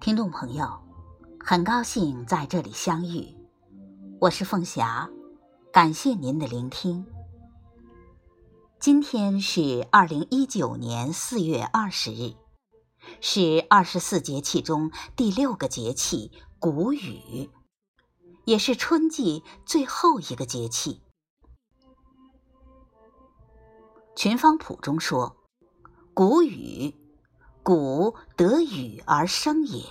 听众朋友，很高兴在这里相遇，我是凤霞，感谢您的聆听。今天是二零一九年四月二十日，是二十四节气中第六个节气谷雨，也是春季最后一个节气。群芳谱中说：“谷雨。”谷得雨而生也，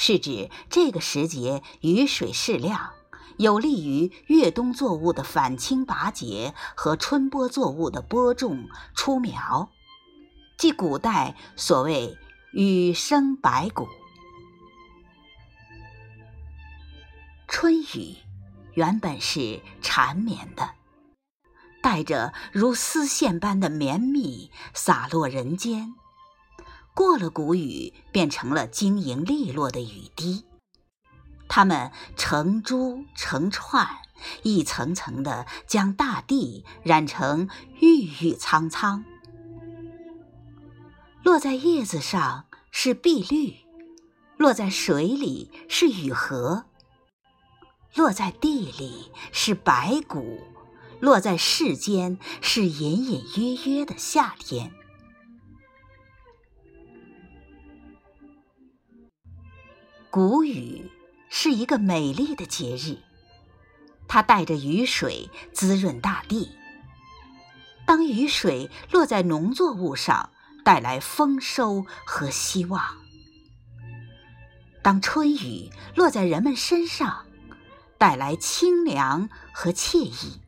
是指这个时节雨水适量，有利于越冬作物的返青拔节和春播作物的播种出苗，即古代所谓“雨生百谷”。春雨原本是缠绵的，带着如丝线般的绵密，洒落人间。过了谷雨，变成了晶莹利落的雨滴，它们成珠成串，一层层的将大地染成郁郁苍苍。落在叶子上是碧绿，落在水里是雨荷，落在地里是白骨，落在世间是隐隐约约的夏天。谷雨是一个美丽的节日，它带着雨水滋润大地。当雨水落在农作物上，带来丰收和希望；当春雨落在人们身上，带来清凉和惬意。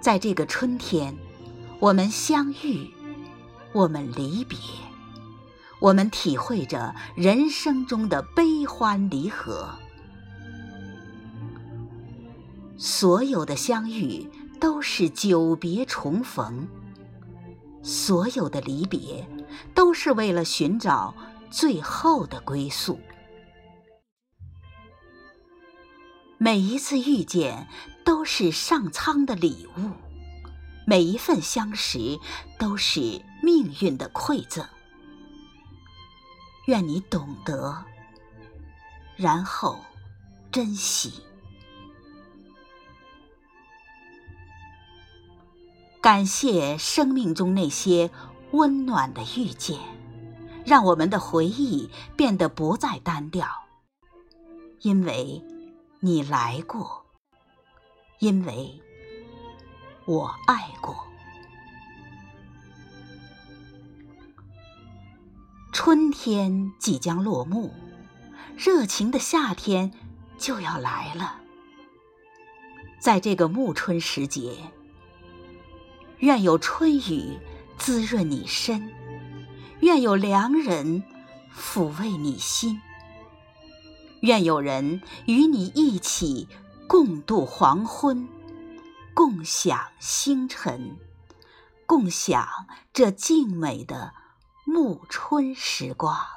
在这个春天，我们相遇，我们离别。我们体会着人生中的悲欢离合，所有的相遇都是久别重逢，所有的离别都是为了寻找最后的归宿。每一次遇见都是上苍的礼物，每一份相识都是命运的馈赠。愿你懂得，然后珍惜。感谢生命中那些温暖的遇见，让我们的回忆变得不再单调。因为你来过，因为我爱过。春天即将落幕，热情的夏天就要来了。在这个暮春时节，愿有春雨滋润你身，愿有良人抚慰你心，愿有人与你一起共度黄昏，共享星辰，共享这静美的。暮春时光。